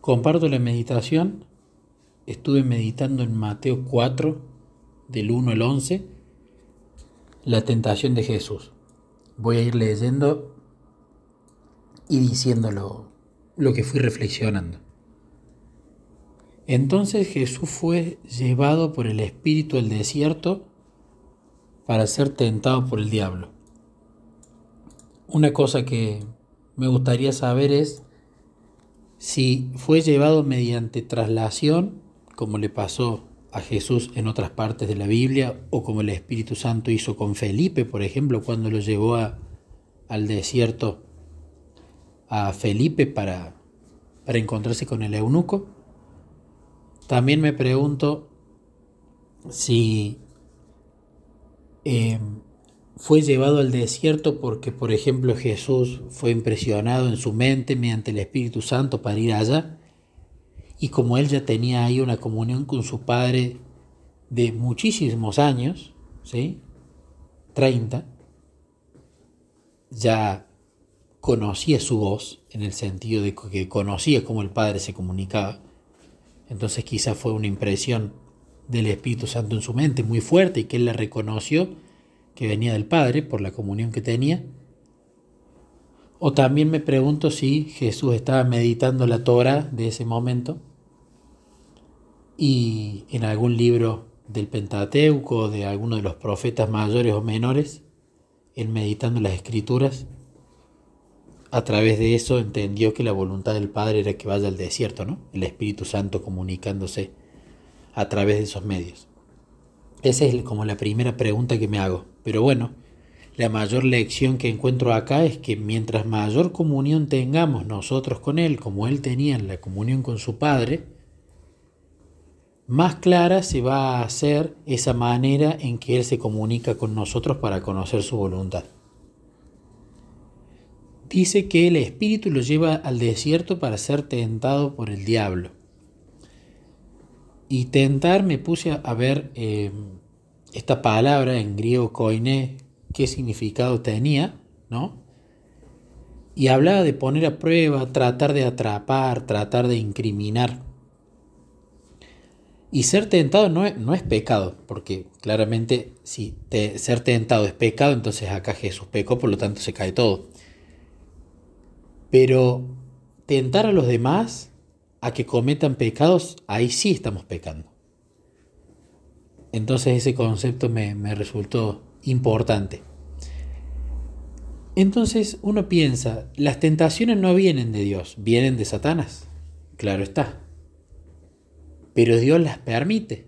Comparto la meditación. Estuve meditando en Mateo 4, del 1 al 11, la tentación de Jesús. Voy a ir leyendo y diciéndolo lo que fui reflexionando. Entonces Jesús fue llevado por el Espíritu al desierto para ser tentado por el diablo. Una cosa que me gustaría saber es si fue llevado mediante traslación, como le pasó a Jesús en otras partes de la Biblia, o como el Espíritu Santo hizo con Felipe, por ejemplo, cuando lo llevó al desierto a Felipe para, para encontrarse con el eunuco. También me pregunto si eh, fue llevado al desierto porque, por ejemplo, Jesús fue impresionado en su mente mediante el Espíritu Santo para ir allá. Y como él ya tenía ahí una comunión con su Padre de muchísimos años, ¿sí? 30, ya conocía su voz, en el sentido de que conocía cómo el Padre se comunicaba. Entonces quizás fue una impresión del Espíritu Santo en su mente muy fuerte y que él la reconoció que venía del Padre por la comunión que tenía. O también me pregunto si Jesús estaba meditando la Torah de ese momento y en algún libro del Pentateuco, de alguno de los profetas mayores o menores, él meditando las escrituras, a través de eso entendió que la voluntad del Padre era que vaya al desierto, ¿no? El Espíritu Santo comunicándose a través de esos medios. Esa es como la primera pregunta que me hago. Pero bueno, la mayor lección que encuentro acá es que mientras mayor comunión tengamos nosotros con Él, como Él tenía en la comunión con su Padre, más clara se va a hacer esa manera en que Él se comunica con nosotros para conocer su voluntad. Dice que el Espíritu lo lleva al desierto para ser tentado por el diablo. Y tentar me puse a ver eh, esta palabra en griego koine, qué significado tenía, ¿no? Y hablaba de poner a prueba, tratar de atrapar, tratar de incriminar. Y ser tentado no es, no es pecado, porque claramente si ser tentado es pecado, entonces acá Jesús pecó, por lo tanto se cae todo. Pero tentar a los demás a que cometan pecados, ahí sí estamos pecando. Entonces ese concepto me, resultó importante. Entonces uno piensa, las tentaciones no vienen de Dios, vienen de Satanás. Claro está. Pero Dios las permite.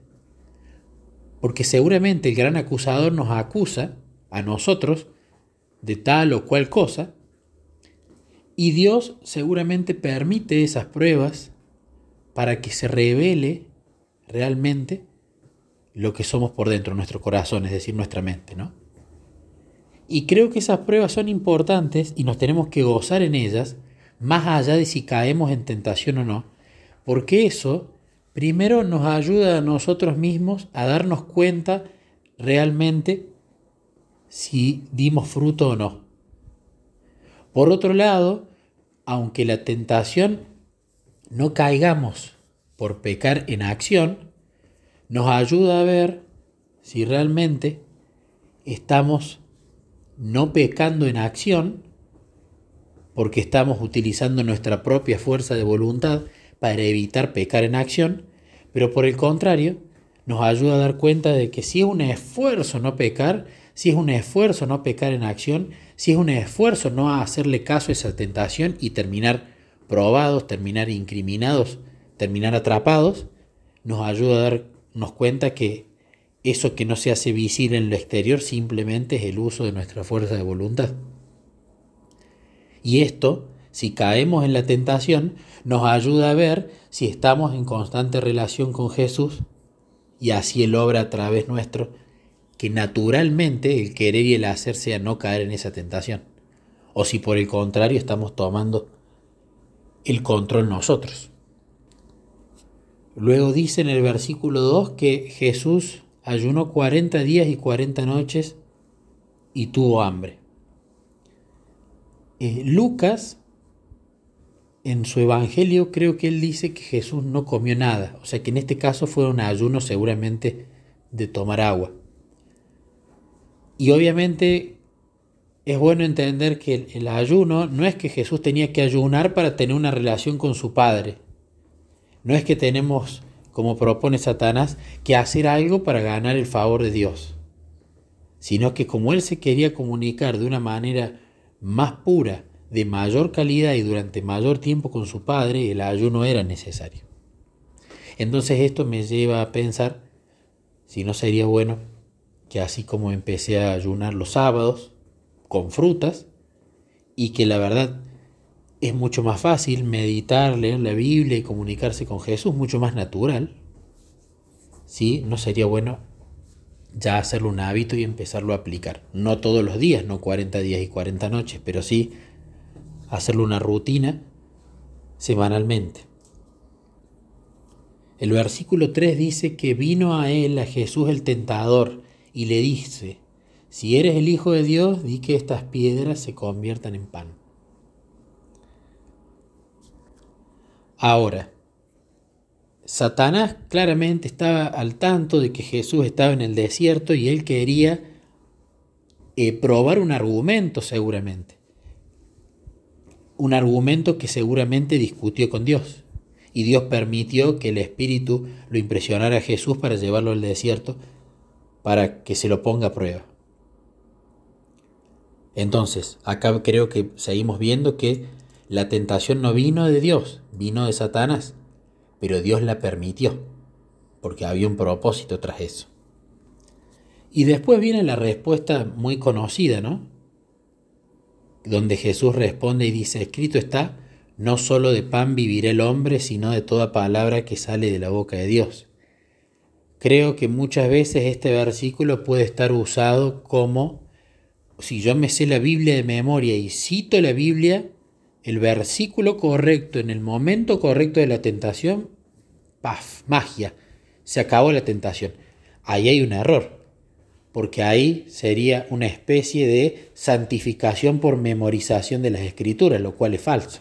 Porque seguramente el gran acusador nos acusa a nosotros de tal o cual cosa. Y Dios seguramente permite esas pruebas para que se revele realmente lo que somos por dentro, nuestro corazón, es decir, nuestra mente, ¿no? Y creo que esas pruebas son importantes y nos tenemos que gozar en ellas, más allá de si caemos en tentación o no, porque eso primero nos ayuda a nosotros mismos a darnos cuenta realmente si dimos fruto o no. Por otro lado, aunque la tentación no caigamos por pecar en acción, nos ayuda a ver si realmente estamos no pecando en acción, porque estamos utilizando nuestra propia fuerza de voluntad para evitar pecar en acción, pero por el contrario, nos ayuda a dar cuenta de que si es un esfuerzo no pecar, si es un esfuerzo no pecar en acción, si es un esfuerzo no hacerle caso a esa tentación y terminar probados, terminar incriminados, terminar atrapados, nos ayuda a dar nos cuenta que eso que no se hace visible en lo exterior simplemente es el uso de nuestra fuerza de voluntad. Y esto, si caemos en la tentación, nos ayuda a ver si estamos en constante relación con Jesús y así Él obra a través nuestro, que naturalmente el querer y el hacer sea no caer en esa tentación. O si por el contrario estamos tomando el control nosotros. Luego dice en el versículo 2 que Jesús ayunó 40 días y 40 noches y tuvo hambre. Eh, Lucas en su evangelio creo que él dice que Jesús no comió nada, o sea que en este caso fue un ayuno seguramente de tomar agua. Y obviamente es bueno entender que el, ayuno no es que Jesús tenía que ayunar para tener una relación con su Padre. No es que tenemos, como propone Satanás, que hacer algo para ganar el favor de Dios. Sino que como él se quería comunicar de una manera más pura, de mayor calidad y durante mayor tiempo con su Padre, el ayuno era necesario. Entonces esto me lleva a pensar si no sería bueno que así como empecé a ayunar los sábados, con frutas y que la verdad es mucho más fácil meditar, leer la Biblia y comunicarse con Jesús, mucho más natural. ¿Sí? No sería bueno ya hacerlo un hábito y empezarlo a aplicar. No todos los días, no 40 días y 40 noches, pero sí hacerlo una rutina semanalmente. El versículo 3 dice que vino a él, a Jesús el tentador, y le dice, si eres el Hijo de Dios, di que estas piedras se conviertan en pan. Ahora, Satanás claramente estaba al tanto de que Jesús estaba en el desierto y él quería eh, probar un argumento seguramente. Un argumento que seguramente discutió con Dios. Y Dios permitió que el Espíritu lo impresionara a Jesús para llevarlo al desierto para que se lo ponga a prueba. Entonces, acá creo que seguimos viendo que la tentación no vino de Dios, vino de Satanás, pero Dios la permitió, porque había un propósito tras eso. Y después viene la respuesta muy conocida, ¿no? Donde Jesús responde y dice, escrito está, no solo de pan vivirá el hombre, sino de toda palabra que sale de la boca de Dios. Creo que muchas veces este versículo puede estar usado como si yo me sé la Biblia de memoria y cito la Biblia, el versículo correcto en el momento correcto de la tentación, ¡paf! Magia. Se acabó la tentación. Ahí hay un error, porque ahí sería una especie de santificación por memorización de las escrituras, lo cual es falso.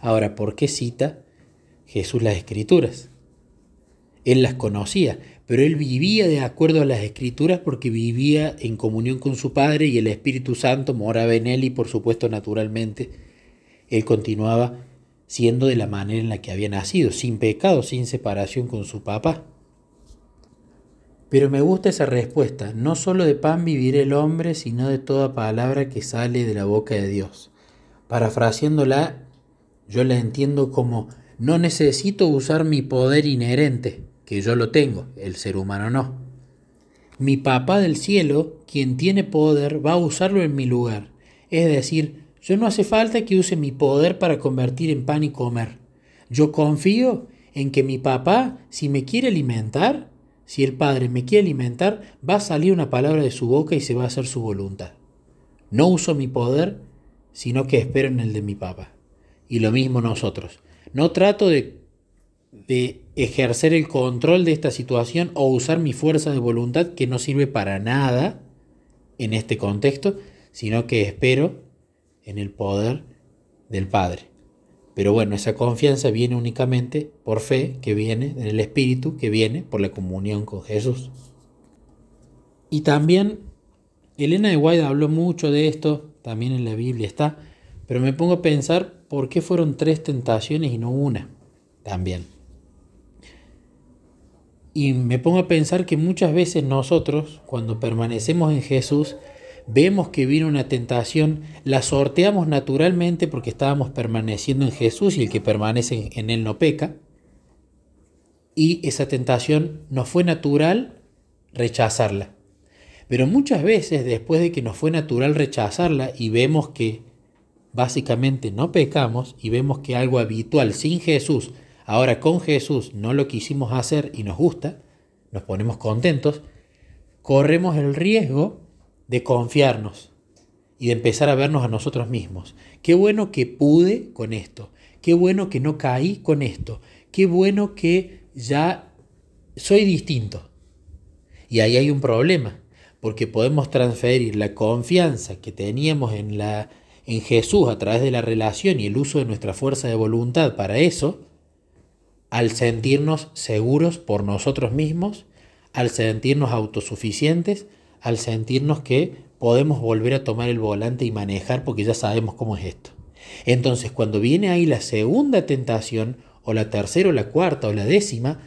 Ahora, ¿por qué cita Jesús las escrituras? Él las conocía, pero él vivía de acuerdo a las escrituras porque vivía en comunión con su Padre y el Espíritu Santo moraba en él y por supuesto naturalmente él continuaba siendo de la manera en la que había nacido, sin pecado, sin separación con su papá. Pero me gusta esa respuesta, no solo de pan vivirá el hombre, sino de toda palabra que sale de la boca de Dios. Parafraseándola, yo la entiendo como no necesito usar mi poder inherente, yo lo tengo, el ser humano no. Mi papá del cielo, quien tiene poder, va a usarlo en mi lugar. Es decir, yo no hace falta que use mi poder para convertir en pan y comer. Yo confío en que mi papá, si me quiere alimentar, si el Padre me quiere alimentar, va a salir una palabra de su boca y se va a hacer su voluntad. No uso mi poder, sino que espero en el de mi papá. Y lo mismo nosotros. No trato de de ejercer el control de esta situación o usar mi fuerza de voluntad que no sirve para nada en este contexto, sino que espero en el poder del Padre. Pero bueno, esa confianza viene únicamente por fe, que viene en el Espíritu, que viene por la comunión con Jesús. Y también Elena de White habló mucho de esto, también en la Biblia está, pero me pongo a pensar por qué fueron tres tentaciones y no una también. Y me pongo a pensar que muchas veces nosotros, cuando permanecemos en Jesús, vemos que viene una tentación, la sorteamos naturalmente porque estábamos permaneciendo en Jesús y el que permanece en Él no peca. Y esa tentación nos fue natural rechazarla. Pero muchas veces después de que nos fue natural rechazarla y vemos que básicamente no pecamos y vemos que algo habitual sin Jesús Ahora con Jesús no lo quisimos hacer y nos gusta, nos ponemos contentos, corremos el riesgo de confiarnos y de empezar a vernos a nosotros mismos. Qué bueno que pude con esto, qué bueno que no caí con esto, qué bueno que ya soy distinto. Y ahí hay un problema, porque podemos transferir la confianza que teníamos en la en Jesús a través de la relación y el uso de nuestra fuerza de voluntad para eso, al sentirnos seguros por nosotros mismos, al sentirnos autosuficientes, al sentirnos que podemos volver a tomar el volante y manejar porque ya sabemos cómo es esto. Entonces, cuando viene ahí la segunda tentación, o la tercera, o la cuarta, o la décima,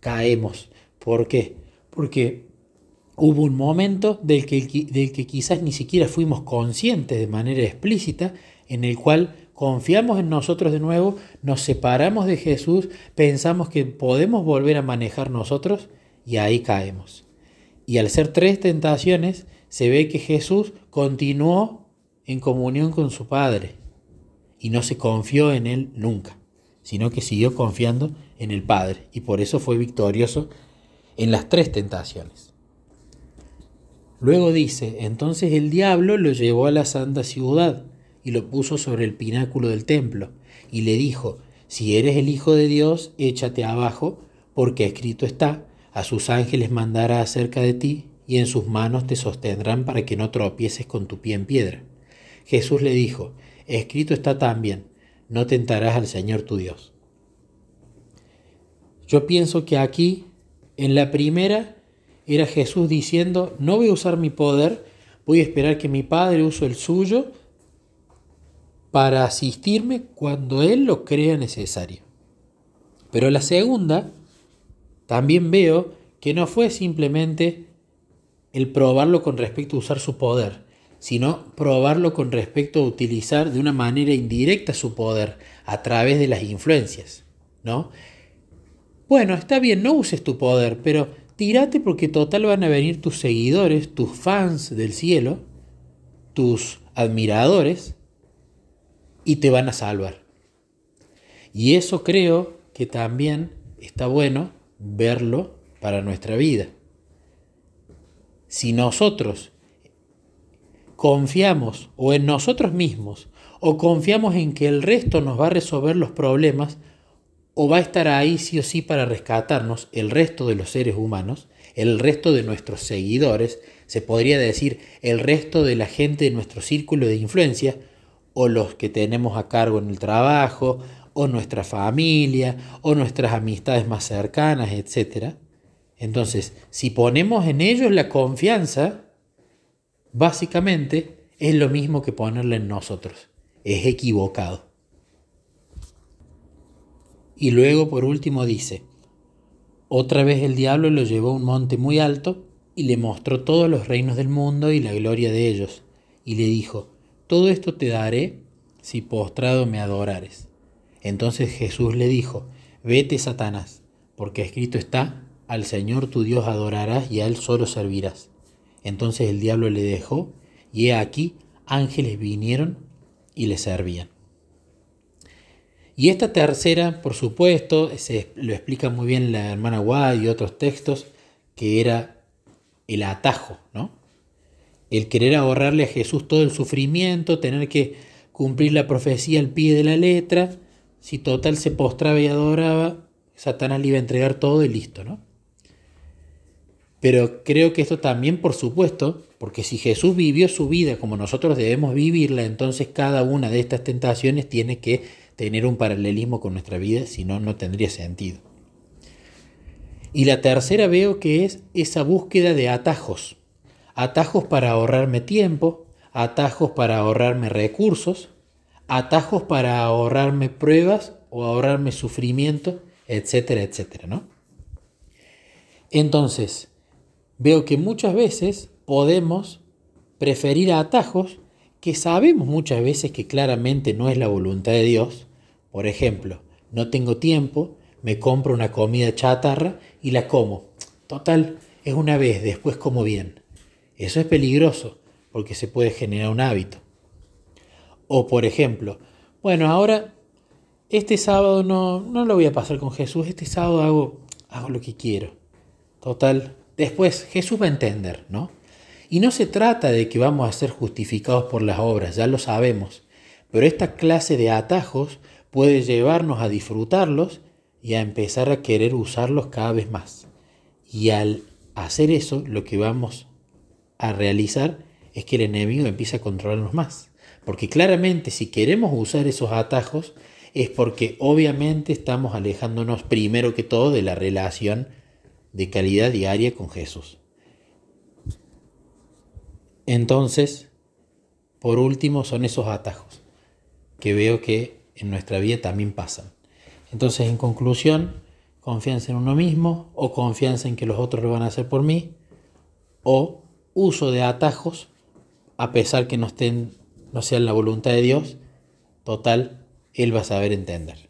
caemos. ¿Por qué? Porque hubo un momento del que, del que quizás ni siquiera fuimos conscientes de manera explícita, en el cual confiamos en nosotros de nuevo, nos separamos de Jesús, pensamos que podemos volver a manejar nosotros y ahí caemos. Y al ser tres tentaciones, se ve que Jesús continuó en comunión con su Padre y no se confió en Él nunca, sino que siguió confiando en el Padre y por eso fue victorioso en las tres tentaciones. Luego dice, entonces el diablo lo llevó a la santa ciudad y lo puso sobre el pináculo del templo y le dijo, si eres el Hijo de Dios, échate abajo, porque escrito está, a sus ángeles mandará acerca de ti y en sus manos te sostendrán para que no tropieces con tu pie en piedra. Jesús le dijo, escrito está también, no tentarás al Señor tu Dios. Yo pienso que aquí, en la primera, era Jesús diciendo, no voy a usar mi poder, voy a esperar que mi Padre use el suyo para asistirme cuando Él lo crea necesario. Pero la segunda, también veo que no fue simplemente el probarlo con respecto a usar su poder, sino probarlo con respecto a utilizar de una manera indirecta su poder a través de las influencias, ¿no? Bueno, está bien, no uses tu poder, pero tírate porque total van a venir tus seguidores, tus fans del cielo, tus admiradores, y te van a salvar. Y eso creo que también está bueno verlo para nuestra vida. Si nosotros confiamos o en nosotros mismos o confiamos en que el resto nos va a resolver los problemas o va a estar ahí sí o sí para rescatarnos el resto de los seres humanos, el resto de nuestros seguidores, se podría decir el resto de la gente de nuestro círculo de influencia o los que tenemos a cargo en el trabajo o nuestra familia, o nuestras amistades más cercanas, etc. Entonces, si ponemos en ellos la confianza, básicamente es lo mismo que ponerla en nosotros. Es equivocado. Y luego, por último, dice, otra vez el diablo lo llevó a un monte muy alto y le mostró todos los reinos del mundo y la gloria de ellos, y le dijo, todo esto te daré si postrado me adorares. Entonces Jesús le dijo, vete Satanás, porque escrito está, al Señor tu Dios adorarás y a Él solo servirás. Entonces el diablo le dejó, y he aquí, ángeles vinieron y le servían. Y esta tercera, por supuesto, se lo explica muy bien la hermana Wad y otros textos, que era el atajo, ¿no? El querer ahorrarle a Jesús todo el sufrimiento, tener que cumplir la profecía al pie de la letra, si total se postraba y adoraba, Satanás le iba a entregar todo y listo, ¿no? Pero creo que esto también, por supuesto, porque si Jesús vivió su vida como nosotros debemos vivirla, entonces cada una de estas tentaciones tiene que tener un paralelismo con nuestra vida, si no, no tendría sentido. Y la tercera veo que es esa búsqueda de atajos. Atajos para ahorrarme tiempo, atajos para ahorrarme recursos, atajos para ahorrarme pruebas o ahorrarme sufrimiento, etcétera, etcétera, ¿no? Entonces, veo que muchas veces podemos preferir atajos que sabemos muchas veces que claramente no es la voluntad de Dios. Por ejemplo, no tengo tiempo, me compro una comida chatarra y la como. Total, es una vez, después como bien. Eso es peligroso porque se puede generar un hábito. O por ejemplo, bueno, ahora este sábado no, no lo voy a pasar con Jesús, este sábado hago, hago lo que quiero. Total, después Jesús va a entender, ¿no? Y no se trata de que vamos a ser justificados por las obras, ya lo sabemos, pero esta clase de atajos puede llevarnos a disfrutarlos y a empezar a querer usarlos cada vez más. Y al hacer eso, lo que vamos a realizar es que el enemigo empieza a controlarnos más Porque claramente si queremos usar esos atajos es porque obviamente estamos alejándonos primero que todo de la relación de calidad diaria con Jesús. Entonces, por último, son esos atajos que veo que en nuestra vida también pasan. Entonces, en conclusión, confianza en uno mismo o confianza en que los otros lo van a hacer por mí o uso de atajos a pesar que no estén no sean la voluntad de Dios, total él va a saber entender.